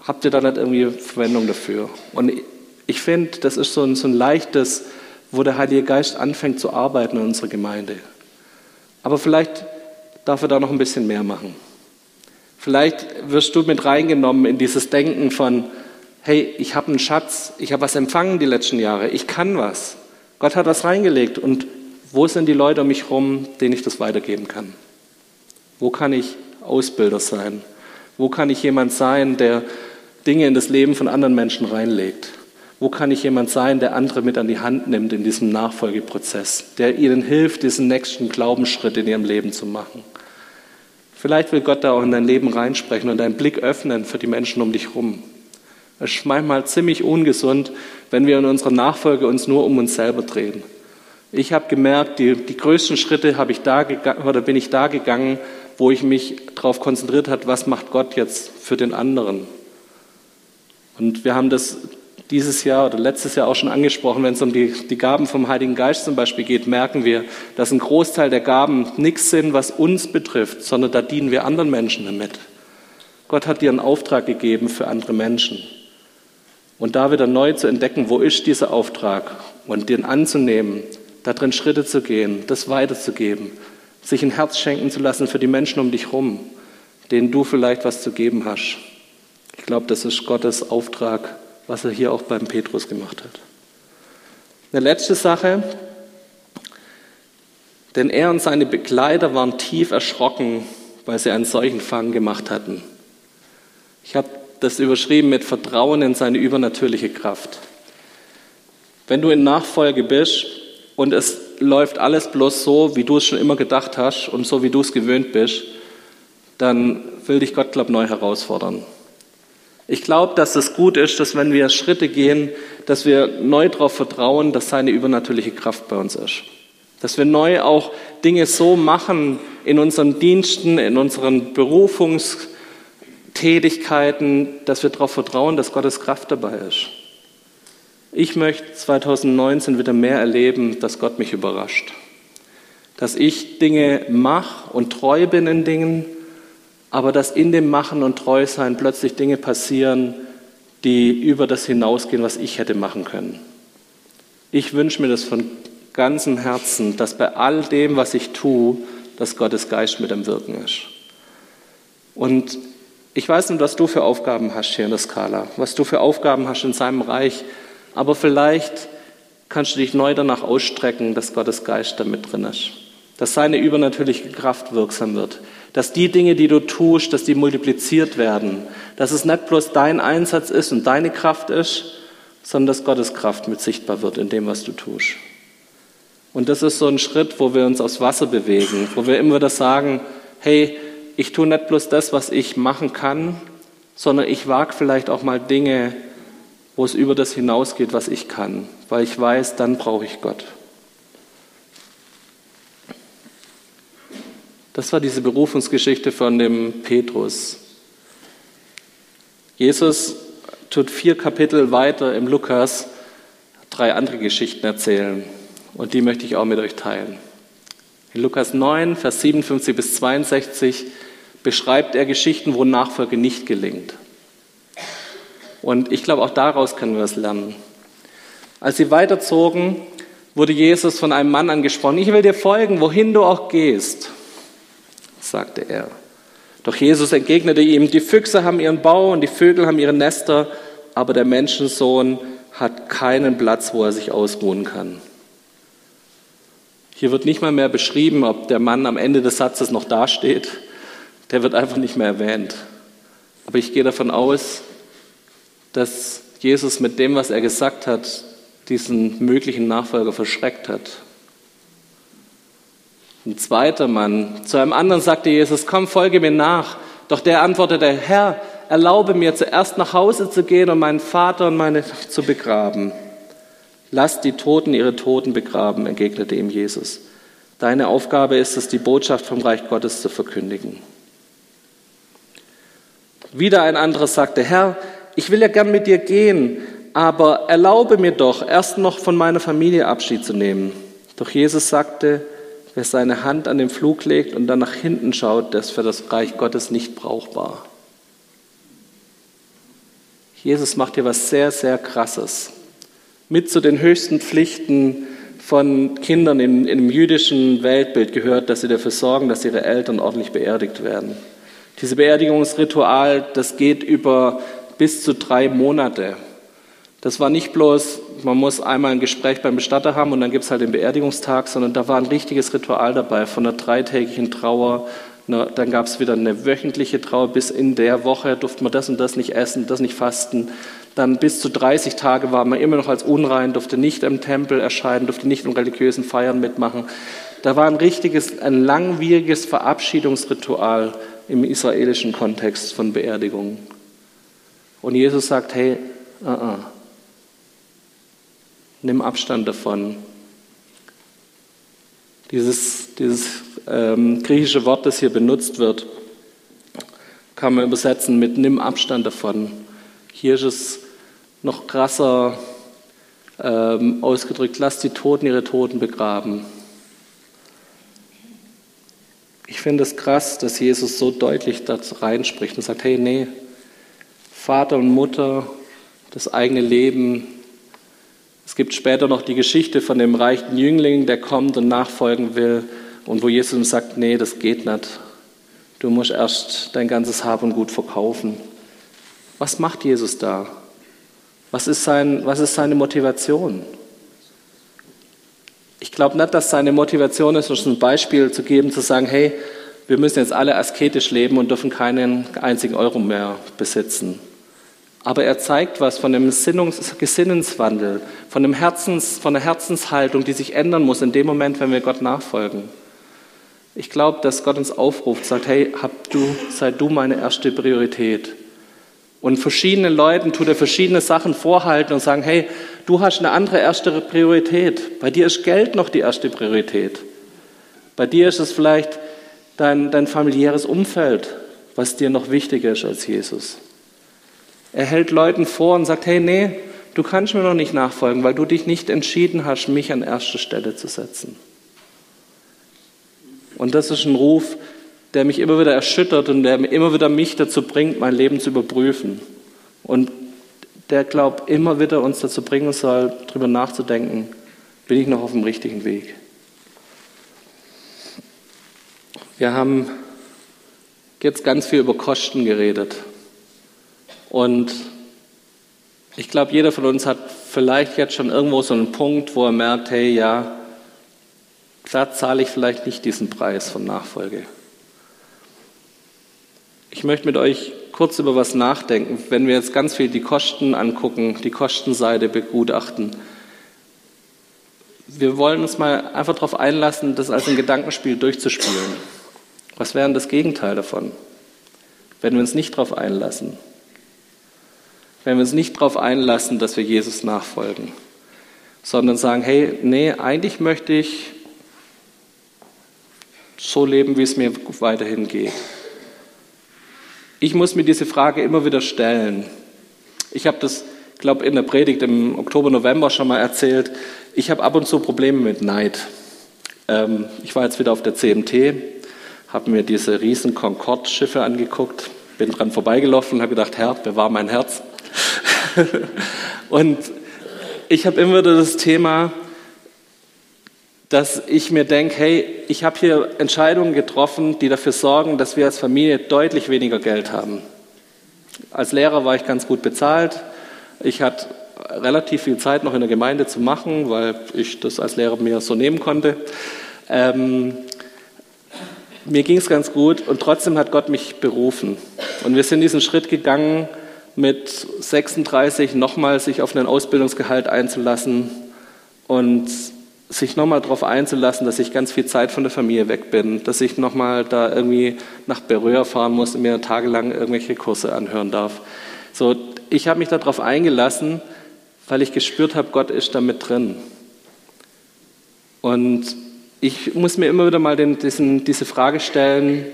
habt ihr da nicht irgendwie Verwendung dafür? Und ich finde, das ist so ein, so ein leichtes, wo der Heilige Geist anfängt zu arbeiten in unserer Gemeinde. Aber vielleicht darf er da noch ein bisschen mehr machen. Vielleicht wirst du mit reingenommen in dieses Denken von, hey, ich habe einen Schatz, ich habe was empfangen die letzten Jahre, ich kann was. Gott hat was reingelegt und wo sind die Leute um mich herum, denen ich das weitergeben kann? Wo kann ich Ausbilder sein? Wo kann ich jemand sein, der Dinge in das Leben von anderen Menschen reinlegt? Wo kann ich jemand sein, der andere mit an die Hand nimmt in diesem Nachfolgeprozess, der ihnen hilft, diesen nächsten Glaubensschritt in ihrem Leben zu machen? Vielleicht will Gott da auch in dein Leben reinsprechen und deinen Blick öffnen für die Menschen um dich herum. Es ist manchmal ziemlich ungesund, wenn wir in unserer Nachfolge uns nur um uns selber drehen. Ich habe gemerkt, die, die größten Schritte habe ich da oder bin ich da gegangen, wo ich mich darauf konzentriert habe, was macht Gott jetzt für den anderen. Und wir haben das dieses Jahr oder letztes Jahr auch schon angesprochen, wenn es um die, die Gaben vom Heiligen Geist zum Beispiel geht, merken wir, dass ein Großteil der Gaben nichts sind, was uns betrifft, sondern da dienen wir anderen Menschen damit. Gott hat dir einen Auftrag gegeben für andere Menschen. Und da wieder neu zu entdecken, wo ist dieser Auftrag und den anzunehmen, darin Schritte zu gehen, das weiterzugeben, sich ein Herz schenken zu lassen für die Menschen um dich herum, denen du vielleicht was zu geben hast. Ich glaube, das ist Gottes Auftrag was er hier auch beim Petrus gemacht hat. Eine letzte Sache, denn er und seine Begleiter waren tief erschrocken, weil sie einen solchen Fang gemacht hatten. Ich habe das überschrieben mit Vertrauen in seine übernatürliche Kraft. Wenn du in Nachfolge bist und es läuft alles bloß so, wie du es schon immer gedacht hast und so, wie du es gewöhnt bist, dann will dich Gott, glaube neu herausfordern. Ich glaube, dass es gut ist, dass wenn wir Schritte gehen, dass wir neu darauf vertrauen, dass seine übernatürliche Kraft bei uns ist. Dass wir neu auch Dinge so machen in unseren Diensten, in unseren Berufungstätigkeiten, dass wir darauf vertrauen, dass Gottes Kraft dabei ist. Ich möchte 2019 wieder mehr erleben, dass Gott mich überrascht. Dass ich Dinge mache und treu bin in Dingen, aber dass in dem Machen und Treusein plötzlich Dinge passieren, die über das hinausgehen, was ich hätte machen können. Ich wünsche mir das von ganzem Herzen, dass bei all dem, was ich tue, dass Gottes Geist mit am Wirken ist. Und ich weiß nicht, was du für Aufgaben hast hier in der Skala, was du für Aufgaben hast in seinem Reich, aber vielleicht kannst du dich neu danach ausstrecken, dass Gottes Geist da mit drin ist, dass seine übernatürliche Kraft wirksam wird, dass die Dinge, die du tust, dass die multipliziert werden, dass es nicht bloß dein Einsatz ist und deine Kraft ist, sondern dass Gottes Kraft mit sichtbar wird in dem, was du tust. Und das ist so ein Schritt, wo wir uns aufs Wasser bewegen, wo wir immer wieder sagen, hey, ich tue nicht bloß das, was ich machen kann, sondern ich wage vielleicht auch mal Dinge, wo es über das hinausgeht, was ich kann, weil ich weiß, dann brauche ich Gott. Das war diese Berufungsgeschichte von dem Petrus. Jesus tut vier Kapitel weiter im Lukas drei andere Geschichten erzählen. Und die möchte ich auch mit euch teilen. In Lukas 9, Vers 57 bis 62 beschreibt er Geschichten, wo Nachfolge nicht gelingt. Und ich glaube, auch daraus können wir es lernen. Als sie weiterzogen, wurde Jesus von einem Mann angesprochen. Ich will dir folgen, wohin du auch gehst sagte er. Doch Jesus entgegnete ihm, die Füchse haben ihren Bau und die Vögel haben ihre Nester, aber der Menschensohn hat keinen Platz, wo er sich ausruhen kann. Hier wird nicht mal mehr beschrieben, ob der Mann am Ende des Satzes noch dasteht. Der wird einfach nicht mehr erwähnt. Aber ich gehe davon aus, dass Jesus mit dem, was er gesagt hat, diesen möglichen Nachfolger verschreckt hat. Ein zweiter Mann, zu einem anderen sagte Jesus, komm, folge mir nach. Doch der antwortete, Herr, erlaube mir zuerst nach Hause zu gehen und meinen Vater und meine zu begraben. Lass die Toten ihre Toten begraben, entgegnete ihm Jesus. Deine Aufgabe ist es, die Botschaft vom Reich Gottes zu verkündigen. Wieder ein anderer sagte, Herr, ich will ja gern mit dir gehen, aber erlaube mir doch, erst noch von meiner Familie Abschied zu nehmen. Doch Jesus sagte, wer seine Hand an den Flug legt und dann nach hinten schaut, der ist für das Reich Gottes nicht brauchbar. Jesus macht hier was sehr, sehr Krasses. Mit zu den höchsten Pflichten von Kindern in, im jüdischen Weltbild gehört, dass sie dafür sorgen, dass ihre Eltern ordentlich beerdigt werden. Dieses Beerdigungsritual, das geht über bis zu drei Monate. Das war nicht bloß, man muss einmal ein Gespräch beim Bestatter haben und dann gibt es halt den Beerdigungstag, sondern da war ein richtiges Ritual dabei, von einer dreitägigen Trauer. Dann gab es wieder eine wöchentliche Trauer, bis in der Woche durfte man das und das nicht essen, das nicht fasten. Dann bis zu 30 Tage war man immer noch als unrein, durfte nicht im Tempel erscheinen, durfte nicht in religiösen Feiern mitmachen. Da war ein richtiges, ein langwieriges Verabschiedungsritual im israelischen Kontext von Beerdigungen. Und Jesus sagt, hey, uh -uh, nimm Abstand davon. Dieses, dieses ähm, griechische Wort, das hier benutzt wird, kann man übersetzen mit nimm Abstand davon. Hier ist es noch krasser ähm, ausgedrückt, lass die Toten ihre Toten begraben. Ich finde es krass, dass Jesus so deutlich dazu reinspricht und sagt, hey, nee, Vater und Mutter, das eigene Leben. Es gibt später noch die Geschichte von dem reichen Jüngling, der kommt und nachfolgen will und wo Jesus ihm sagt, nee, das geht nicht. Du musst erst dein ganzes Hab und Gut verkaufen. Was macht Jesus da? Was ist, sein, was ist seine Motivation? Ich glaube nicht, dass seine Motivation ist, uns ein Beispiel zu geben, zu sagen, hey, wir müssen jetzt alle asketisch leben und dürfen keinen einzigen Euro mehr besitzen. Aber er zeigt was von dem Sinnungs Gesinnenswandel, von, dem Herzens, von der Herzenshaltung, die sich ändern muss in dem Moment, wenn wir Gott nachfolgen. Ich glaube, dass Gott uns aufruft, sagt, hey, hab du, sei du meine erste Priorität. Und verschiedenen Leuten tut er verschiedene Sachen vorhalten und sagen, hey, Du hast eine andere erste Priorität. Bei dir ist Geld noch die erste Priorität. Bei dir ist es vielleicht dein, dein familiäres Umfeld, was dir noch wichtiger ist als Jesus. Er hält Leuten vor und sagt, hey, nee, du kannst mir noch nicht nachfolgen, weil du dich nicht entschieden hast, mich an erste Stelle zu setzen. Und das ist ein Ruf, der mich immer wieder erschüttert und der immer wieder mich dazu bringt, mein Leben zu überprüfen. Und der, glaube immer wieder uns dazu bringen soll, darüber nachzudenken, bin ich noch auf dem richtigen Weg. Wir haben jetzt ganz viel über Kosten geredet. Und ich glaube, jeder von uns hat vielleicht jetzt schon irgendwo so einen Punkt, wo er merkt, hey, ja, da zahle ich vielleicht nicht diesen Preis von Nachfolge. Ich möchte mit euch kurz über was nachdenken. Wenn wir jetzt ganz viel die Kosten angucken, die Kostenseite begutachten, wir wollen uns mal einfach darauf einlassen, das als ein Gedankenspiel durchzuspielen. Was wäre das Gegenteil davon, wenn wir uns nicht darauf einlassen? Wenn wir uns nicht darauf einlassen, dass wir Jesus nachfolgen, sondern sagen, hey, nee, eigentlich möchte ich so leben, wie es mir weiterhin geht. Ich muss mir diese Frage immer wieder stellen. Ich habe das, glaube in der Predigt im Oktober, November schon mal erzählt. Ich habe ab und zu Probleme mit Neid. Ähm, ich war jetzt wieder auf der CMT, habe mir diese riesen Concorde-Schiffe angeguckt, bin dran vorbeigelaufen und habe gedacht, Herr, bewahr mein Herz. und ich habe immer wieder das Thema, dass ich mir denke, hey, ich habe hier Entscheidungen getroffen, die dafür sorgen, dass wir als Familie deutlich weniger Geld haben. Als Lehrer war ich ganz gut bezahlt. Ich hatte relativ viel Zeit noch in der Gemeinde zu machen, weil ich das als Lehrer mir so nehmen konnte. Ähm, mir ging es ganz gut und trotzdem hat Gott mich berufen. Und wir sind diesen Schritt gegangen, mit 36 nochmal sich auf einen Ausbildungsgehalt einzulassen und sich nochmal darauf einzulassen, dass ich ganz viel Zeit von der Familie weg bin, dass ich nochmal da irgendwie nach Berühr fahren muss und mir tagelang irgendwelche Kurse anhören darf. So, ich habe mich darauf eingelassen, weil ich gespürt habe, Gott ist da mit drin. Und ich muss mir immer wieder mal den, diesen, diese Frage stellen,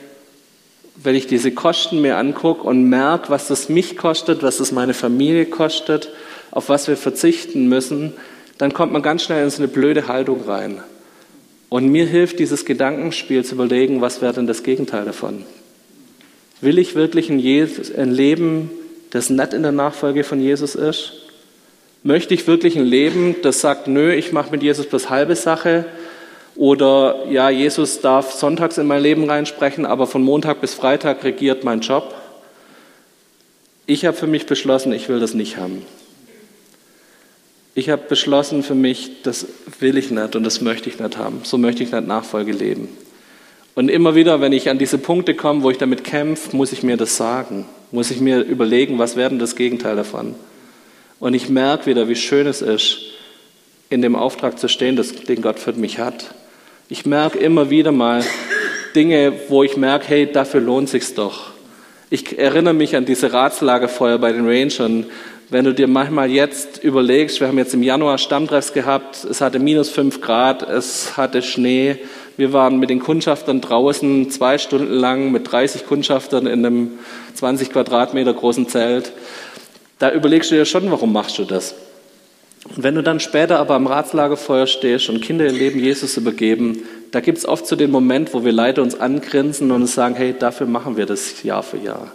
wenn ich diese Kosten mir angucke und merke, was das mich kostet, was das meine Familie kostet, auf was wir verzichten müssen, dann kommt man ganz schnell in so eine blöde Haltung rein. Und mir hilft dieses Gedankenspiel zu überlegen, was wäre denn das Gegenteil davon? Will ich wirklich ein, Leben, das nicht in der Nachfolge von Jesus ist? Möchte ich wirklich ein Leben, das sagt, nö, ich mache mit Jesus bloß halbe Sache? Oder ja, Jesus darf sonntags in mein Leben reinsprechen, aber von Montag bis Freitag regiert mein Job? Ich habe für mich beschlossen, ich will das nicht haben. Ich habe beschlossen für mich, das will ich nicht und das möchte ich nicht haben. So möchte ich nicht Nachfolge leben. Und immer wieder, wenn ich an diese Punkte komme, wo ich damit kämpfe, muss ich mir das sagen. Muss ich mir überlegen, was wäre denn das Gegenteil davon? Und ich merke wieder, wie schön es ist, in dem Auftrag zu stehen, den Gott für mich hat. Ich merke immer wieder mal Dinge, wo ich merke, hey, dafür lohnt sich's doch. Ich erinnere mich an diese Ratslagerfeuer bei den Rangern, wenn du dir manchmal jetzt überlegst, wir haben jetzt im Januar Stammtreffs gehabt, es hatte minus fünf Grad, es hatte Schnee, wir waren mit den Kundschaftern draußen zwei Stunden lang mit 30 Kundschaftern in einem 20 Quadratmeter großen Zelt. Da überlegst du dir schon, warum machst du das? Und wenn du dann später aber am Ratslagerfeuer stehst und Kinder ihr Leben Jesus übergeben, da gibt es oft so den Moment, wo wir Leute uns angrinsen und sagen, hey, dafür machen wir das Jahr für Jahr.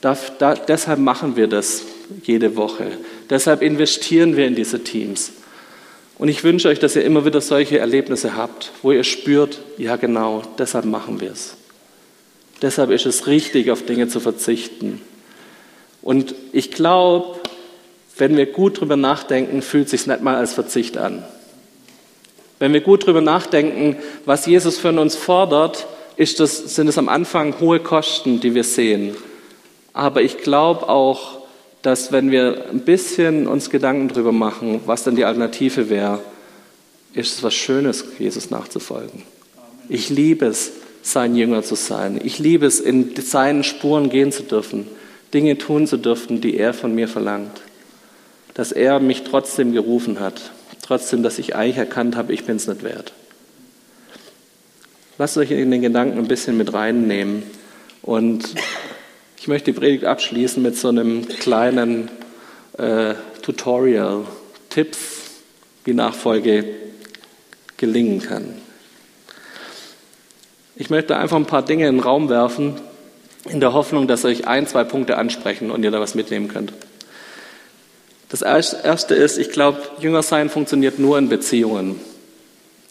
Da, da, deshalb machen wir das jede Woche. Deshalb investieren wir in diese Teams. Und ich wünsche euch, dass ihr immer wieder solche Erlebnisse habt, wo ihr spürt, ja genau, deshalb machen wir es. Deshalb ist es richtig, auf Dinge zu verzichten. Und ich glaube, wenn wir gut drüber nachdenken, fühlt sich nicht mal als Verzicht an. Wenn wir gut drüber nachdenken, was Jesus von uns fordert, das, sind es am Anfang hohe Kosten, die wir sehen. Aber ich glaube auch, dass wenn wir ein bisschen uns Gedanken darüber machen, was dann die Alternative wäre, ist es was Schönes, Jesus nachzufolgen. Ich liebe es, sein Jünger zu sein. Ich liebe es, in seinen Spuren gehen zu dürfen, Dinge tun zu dürfen, die er von mir verlangt. Dass er mich trotzdem gerufen hat, trotzdem, dass ich eigentlich erkannt habe, ich bin es nicht wert. Lasst euch in den Gedanken ein bisschen mit reinnehmen und ich möchte die Predigt abschließen mit so einem kleinen äh, Tutorial, Tipps, wie Nachfolge gelingen kann. Ich möchte einfach ein paar Dinge in den Raum werfen, in der Hoffnung, dass euch ein, zwei Punkte ansprechen und ihr da was mitnehmen könnt. Das erste ist, ich glaube, Jüngersein funktioniert nur in Beziehungen.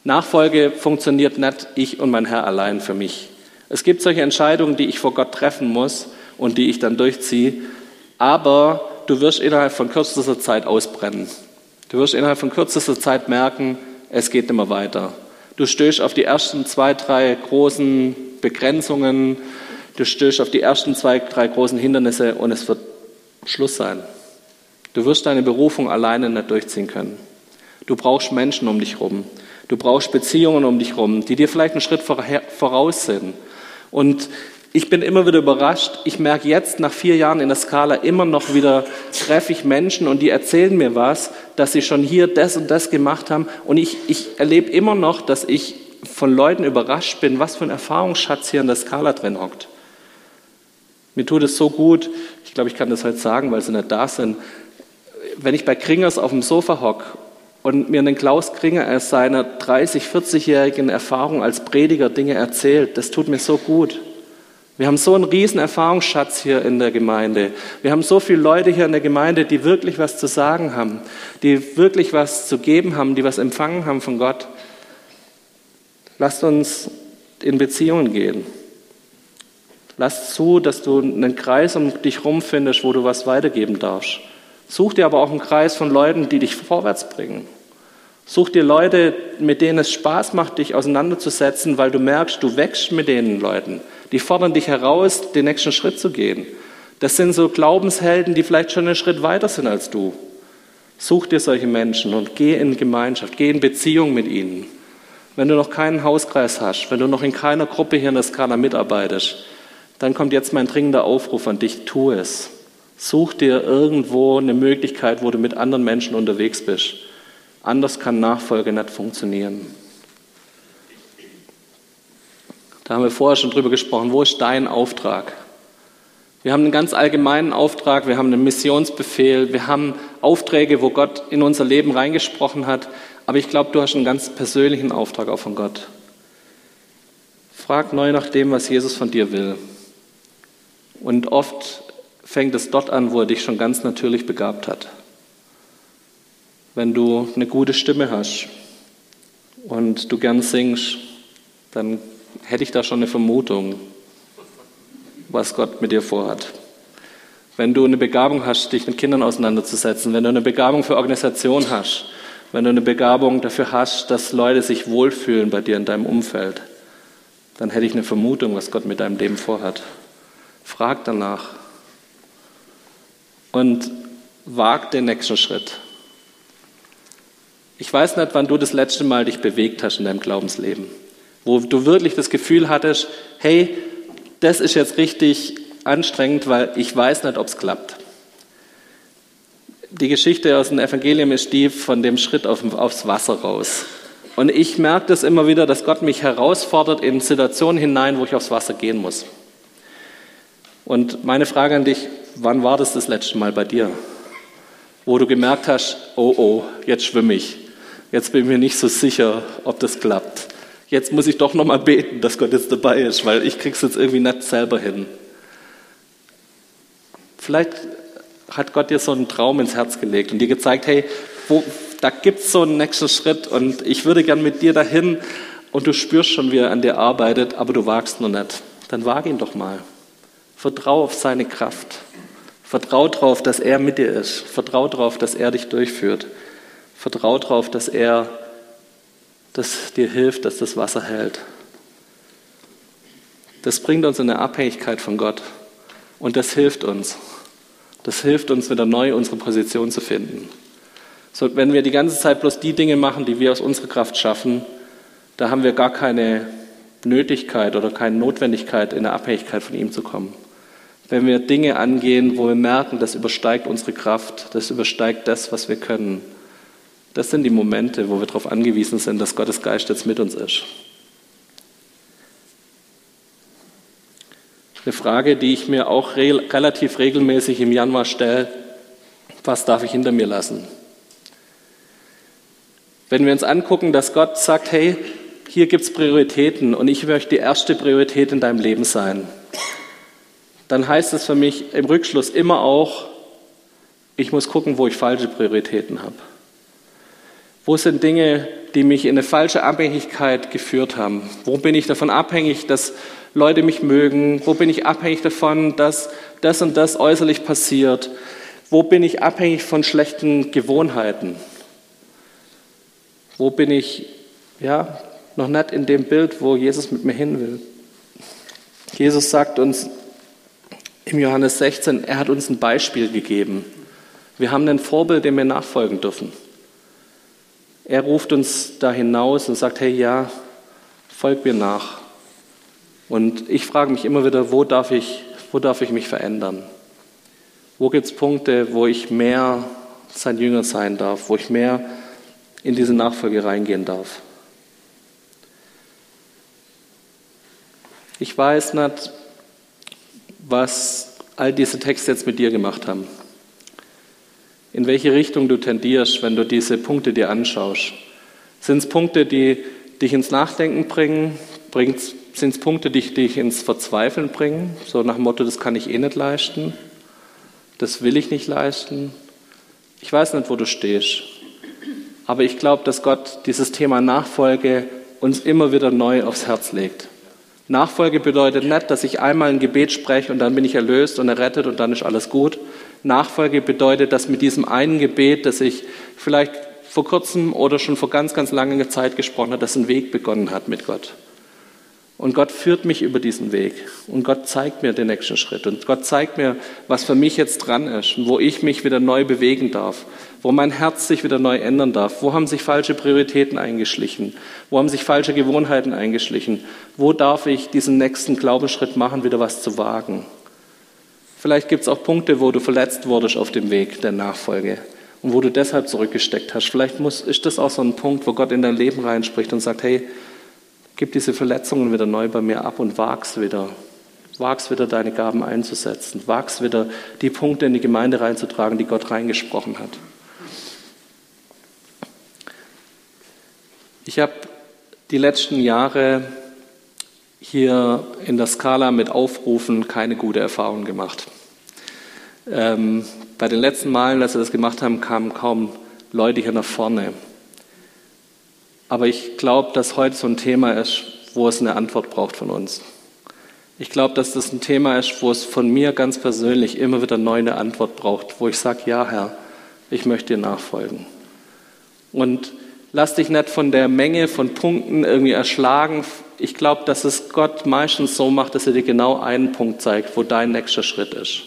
Nachfolge funktioniert nicht ich und mein Herr allein für mich. Es gibt solche Entscheidungen, die ich vor Gott treffen muss und die ich dann durchziehe. Aber du wirst innerhalb von kürzester Zeit ausbrennen. Du wirst innerhalb von kürzester Zeit merken, es geht nicht mehr weiter. Du stößt auf die ersten zwei, drei großen Begrenzungen, du stößt auf die ersten zwei, drei großen Hindernisse und es wird Schluss sein. Du wirst deine Berufung alleine nicht durchziehen können. Du brauchst Menschen um dich herum. Du brauchst Beziehungen um dich herum, die dir vielleicht einen Schritt voraus sind. Und ich bin immer wieder überrascht. Ich merke jetzt nach vier Jahren in der Skala immer noch wieder, treffe ich Menschen und die erzählen mir was, dass sie schon hier das und das gemacht haben. Und ich, ich erlebe immer noch, dass ich von Leuten überrascht bin, was für ein Erfahrungsschatz hier in der Skala drin hockt. Mir tut es so gut, ich glaube, ich kann das heute sagen, weil sie nicht da sind. Wenn ich bei Kringers auf dem Sofa hocke und mir den Klaus Kringer aus seiner 30, 40-jährigen Erfahrung als Prediger Dinge erzählt, das tut mir so gut. Wir haben so einen riesen Erfahrungsschatz hier in der Gemeinde. Wir haben so viele Leute hier in der Gemeinde, die wirklich was zu sagen haben, die wirklich was zu geben haben, die was empfangen haben von Gott. Lasst uns in Beziehungen gehen. Lass zu, dass du einen Kreis um dich herum findest, wo du was weitergeben darfst. Such dir aber auch einen Kreis von Leuten, die dich vorwärts bringen. Such dir Leute, mit denen es Spaß macht, dich auseinanderzusetzen, weil du merkst, du wächst mit den Leuten. Die fordern dich heraus, den nächsten Schritt zu gehen. Das sind so Glaubenshelden, die vielleicht schon einen Schritt weiter sind als du. Such dir solche Menschen und geh in Gemeinschaft, geh in Beziehung mit ihnen. Wenn du noch keinen Hauskreis hast, wenn du noch in keiner Gruppe hier in der Skala mitarbeitest, dann kommt jetzt mein dringender Aufruf an dich, tu es. Such dir irgendwo eine Möglichkeit, wo du mit anderen Menschen unterwegs bist. Anders kann Nachfolge nicht funktionieren. Da haben wir vorher schon drüber gesprochen. Wo ist dein Auftrag? Wir haben einen ganz allgemeinen Auftrag, wir haben einen Missionsbefehl, wir haben Aufträge, wo Gott in unser Leben reingesprochen hat. Aber ich glaube, du hast einen ganz persönlichen Auftrag auch von Gott. Frag neu nach dem, was Jesus von dir will. Und oft fängt es dort an, wo er dich schon ganz natürlich begabt hat. Wenn du eine gute Stimme hast und du gern singst, dann hätte ich da schon eine Vermutung, was Gott mit dir vorhat. Wenn du eine Begabung hast, dich mit Kindern auseinanderzusetzen, wenn du eine Begabung für Organisation hast, wenn du eine Begabung dafür hast, dass Leute sich wohlfühlen bei dir in deinem Umfeld, dann hätte ich eine Vermutung, was Gott mit deinem Leben vorhat. Frag danach und wag den nächsten Schritt. Ich weiß nicht, wann du das letzte Mal dich bewegt hast in deinem Glaubensleben wo du wirklich das Gefühl hattest, hey, das ist jetzt richtig anstrengend, weil ich weiß nicht, ob es klappt. Die Geschichte aus dem Evangelium ist die von dem Schritt auf, aufs Wasser raus. Und ich merke das immer wieder, dass Gott mich herausfordert in Situationen hinein, wo ich aufs Wasser gehen muss. Und meine Frage an dich, wann war das das letzte Mal bei dir? Wo du gemerkt hast, oh oh, jetzt schwimme ich. Jetzt bin ich mir nicht so sicher, ob das klappt jetzt muss ich doch noch mal beten, dass Gott jetzt dabei ist, weil ich krieg's jetzt irgendwie nicht selber hin. Vielleicht hat Gott dir so einen Traum ins Herz gelegt und dir gezeigt, hey, wo, da gibt's so einen nächsten Schritt und ich würde gern mit dir dahin und du spürst schon, wie er an dir arbeitet, aber du wagst noch nicht. Dann wag ihn doch mal. Vertrau auf seine Kraft. Vertrau darauf, dass er mit dir ist. Vertrau darauf, dass er dich durchführt. Vertrau darauf, dass er das dir hilft, dass das Wasser hält. Das bringt uns in eine Abhängigkeit von Gott und das hilft uns. Das hilft uns wieder neu unsere Position zu finden. So, wenn wir die ganze Zeit bloß die Dinge machen, die wir aus unserer Kraft schaffen, da haben wir gar keine Nötigkeit oder keine Notwendigkeit, in eine Abhängigkeit von ihm zu kommen. Wenn wir Dinge angehen, wo wir merken, das übersteigt unsere Kraft, das übersteigt das, was wir können, das sind die Momente, wo wir darauf angewiesen sind, dass Gottes Geist jetzt mit uns ist. Eine Frage, die ich mir auch re relativ regelmäßig im Januar stelle, was darf ich hinter mir lassen? Wenn wir uns angucken, dass Gott sagt, hey, hier gibt es Prioritäten und ich möchte die erste Priorität in deinem Leben sein, dann heißt es für mich im Rückschluss immer auch, ich muss gucken, wo ich falsche Prioritäten habe. Wo sind Dinge, die mich in eine falsche Abhängigkeit geführt haben? Wo bin ich davon abhängig, dass Leute mich mögen? Wo bin ich abhängig davon, dass das und das äußerlich passiert? Wo bin ich abhängig von schlechten Gewohnheiten? Wo bin ich ja noch nicht in dem Bild, wo Jesus mit mir hin will? Jesus sagt uns im Johannes 16, er hat uns ein Beispiel gegeben. Wir haben ein Vorbild, dem wir nachfolgen dürfen. Er ruft uns da hinaus und sagt, hey ja, folg mir nach. Und ich frage mich immer wieder, wo darf ich, wo darf ich mich verändern? Wo gibt es Punkte, wo ich mehr sein Jünger sein darf, wo ich mehr in diese Nachfolge reingehen darf? Ich weiß nicht, was all diese Texte jetzt mit dir gemacht haben in welche Richtung du tendierst, wenn du diese Punkte dir anschaust. Sind es Punkte, die dich ins Nachdenken bringen? Sind es Punkte, die dich ins Verzweifeln bringen? So nach dem Motto, das kann ich eh nicht leisten, das will ich nicht leisten. Ich weiß nicht, wo du stehst. Aber ich glaube, dass Gott dieses Thema Nachfolge uns immer wieder neu aufs Herz legt. Nachfolge bedeutet nicht, dass ich einmal ein Gebet spreche und dann bin ich erlöst und errettet und dann ist alles gut, Nachfolge bedeutet, dass mit diesem einen Gebet, das ich vielleicht vor kurzem oder schon vor ganz, ganz langer Zeit gesprochen habe, dass ein Weg begonnen hat mit Gott. Und Gott führt mich über diesen Weg. Und Gott zeigt mir den nächsten Schritt. Und Gott zeigt mir, was für mich jetzt dran ist und wo ich mich wieder neu bewegen darf. Wo mein Herz sich wieder neu ändern darf. Wo haben sich falsche Prioritäten eingeschlichen? Wo haben sich falsche Gewohnheiten eingeschlichen? Wo darf ich diesen nächsten Glaubensschritt machen, wieder was zu wagen? Vielleicht gibt es auch Punkte, wo du verletzt wurdest auf dem Weg der Nachfolge und wo du deshalb zurückgesteckt hast. Vielleicht muss, ist das auch so ein Punkt, wo Gott in dein Leben reinspricht und sagt, hey, Gib diese Verletzungen wieder neu bei mir ab und wag's wieder. Wag's wieder, deine Gaben einzusetzen. Wag's wieder, die Punkte in die Gemeinde reinzutragen, die Gott reingesprochen hat. Ich habe die letzten Jahre hier in der Skala mit Aufrufen keine gute Erfahrung gemacht. Ähm, bei den letzten Malen, als wir das gemacht haben, kamen kaum Leute hier nach vorne. Aber ich glaube, dass heute so ein Thema ist, wo es eine Antwort braucht von uns. Ich glaube, dass das ein Thema ist, wo es von mir ganz persönlich immer wieder neu eine Antwort braucht, wo ich sage, ja Herr, ich möchte dir nachfolgen. Und lass dich nicht von der Menge von Punkten irgendwie erschlagen. Ich glaube, dass es Gott meistens so macht, dass er dir genau einen Punkt zeigt, wo dein nächster Schritt ist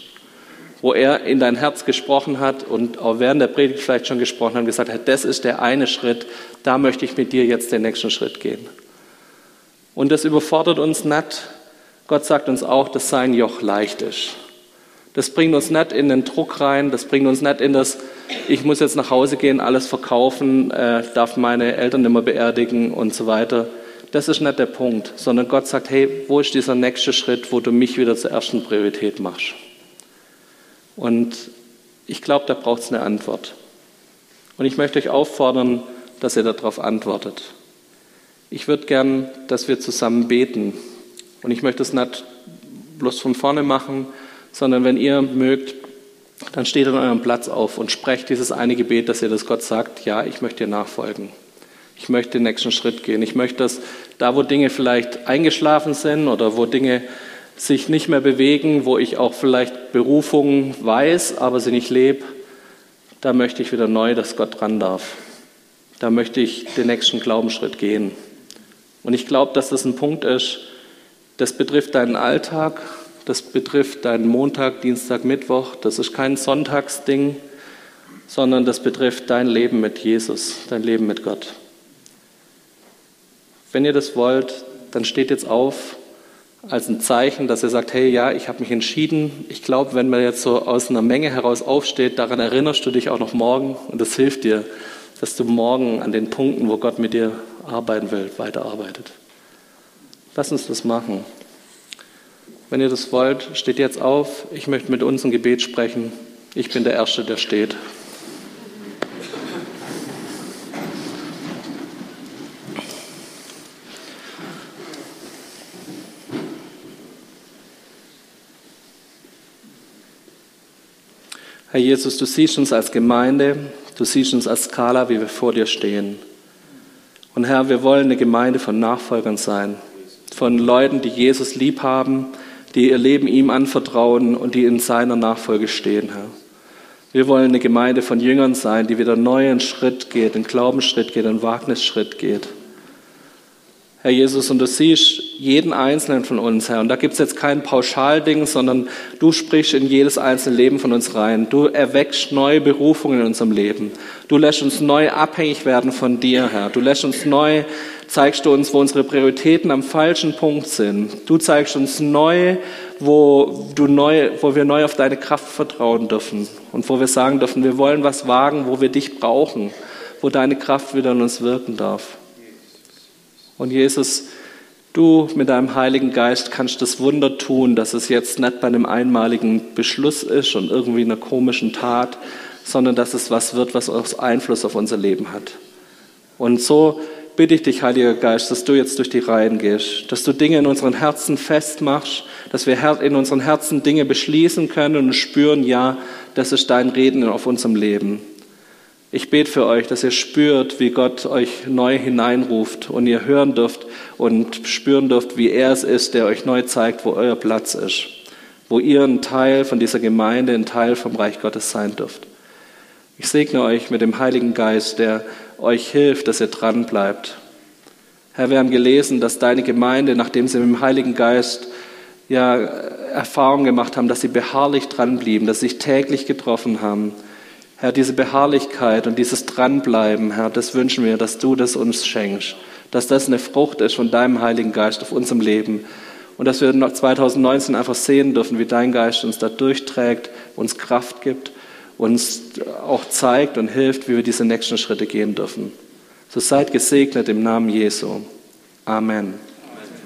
wo er in dein Herz gesprochen hat und auch während der Predigt vielleicht schon gesprochen hat und gesagt hat, das ist der eine Schritt, da möchte ich mit dir jetzt den nächsten Schritt gehen. Und das überfordert uns nicht. Gott sagt uns auch, dass sein Joch leicht ist. Das bringt uns nicht in den Druck rein, das bringt uns nicht in das, ich muss jetzt nach Hause gehen, alles verkaufen, äh, darf meine Eltern nicht mehr beerdigen und so weiter. Das ist nicht der Punkt, sondern Gott sagt, hey, wo ist dieser nächste Schritt, wo du mich wieder zur ersten Priorität machst? Und ich glaube, da braucht es eine Antwort. Und ich möchte euch auffordern, dass ihr darauf antwortet. Ich würde gern, dass wir zusammen beten. Und ich möchte es nicht bloß von vorne machen, sondern wenn ihr mögt, dann steht an eurem Platz auf und sprecht dieses eine Gebet, dass ihr das Gott sagt, ja, ich möchte dir nachfolgen. Ich möchte den nächsten Schritt gehen. Ich möchte, dass da, wo Dinge vielleicht eingeschlafen sind oder wo Dinge sich nicht mehr bewegen, wo ich auch vielleicht Berufungen weiß, aber sie nicht lebe, da möchte ich wieder neu, dass Gott dran darf. Da möchte ich den nächsten Glaubensschritt gehen. Und ich glaube, dass das ein Punkt ist, das betrifft deinen Alltag, das betrifft deinen Montag, Dienstag, Mittwoch. Das ist kein Sonntagsding, sondern das betrifft dein Leben mit Jesus, dein Leben mit Gott. Wenn ihr das wollt, dann steht jetzt auf als ein Zeichen, dass er sagt, hey, ja, ich habe mich entschieden. Ich glaube, wenn man jetzt so aus einer Menge heraus aufsteht, daran erinnerst du dich auch noch morgen und das hilft dir, dass du morgen an den Punkten, wo Gott mit dir arbeiten will, weiterarbeitet. Lass uns das machen. Wenn ihr das wollt, steht jetzt auf. Ich möchte mit uns ein Gebet sprechen. Ich bin der Erste, der steht. Herr Jesus, du siehst uns als Gemeinde, du siehst uns als Skala, wie wir vor dir stehen. Und Herr, wir wollen eine Gemeinde von Nachfolgern sein, von Leuten, die Jesus lieb haben, die ihr Leben ihm anvertrauen und die in seiner Nachfolge stehen, Herr. Wir wollen eine Gemeinde von Jüngern sein, die wieder neu einen Schritt geht, einen Glaubensschritt geht, einen Wagnisschritt geht. Herr Jesus, und du siehst jeden Einzelnen von uns, Herr. Und da gibt es jetzt kein Pauschalding, sondern du sprichst in jedes einzelne Leben von uns rein. Du erweckst neue Berufungen in unserem Leben. Du lässt uns neu abhängig werden von dir, Herr. Du lässt uns neu, zeigst du uns, wo unsere Prioritäten am falschen Punkt sind. Du zeigst uns neu, wo, du neu, wo wir neu auf deine Kraft vertrauen dürfen und wo wir sagen dürfen, wir wollen was wagen, wo wir dich brauchen, wo deine Kraft wieder in uns wirken darf. Und Jesus, du mit deinem Heiligen Geist kannst das Wunder tun, dass es jetzt nicht bei einem einmaligen Beschluss ist und irgendwie einer komischen Tat, sondern dass es was wird, was Einfluss auf unser Leben hat. Und so bitte ich dich, Heiliger Geist, dass du jetzt durch die Reihen gehst, dass du Dinge in unseren Herzen festmachst, dass wir in unseren Herzen Dinge beschließen können und spüren, ja, das ist dein Reden auf unserem Leben. Ich bete für euch, dass ihr spürt, wie Gott euch neu hineinruft und ihr hören dürft und spüren dürft, wie er es ist, der euch neu zeigt, wo euer Platz ist, wo ihr ein Teil von dieser Gemeinde, ein Teil vom Reich Gottes sein dürft. Ich segne euch mit dem Heiligen Geist, der euch hilft, dass ihr dran bleibt, Herr, wir haben gelesen, dass deine Gemeinde, nachdem sie mit dem Heiligen Geist ja Erfahrung gemacht haben, dass sie beharrlich dranblieben, dass sie sich täglich getroffen haben. Herr, diese Beharrlichkeit und dieses Dranbleiben, Herr, das wünschen wir, dass du das uns schenkst, dass das eine Frucht ist von deinem Heiligen Geist auf unserem Leben und dass wir 2019 einfach sehen dürfen, wie dein Geist uns da durchträgt, uns Kraft gibt, uns auch zeigt und hilft, wie wir diese nächsten Schritte gehen dürfen. So seid gesegnet im Namen Jesu. Amen.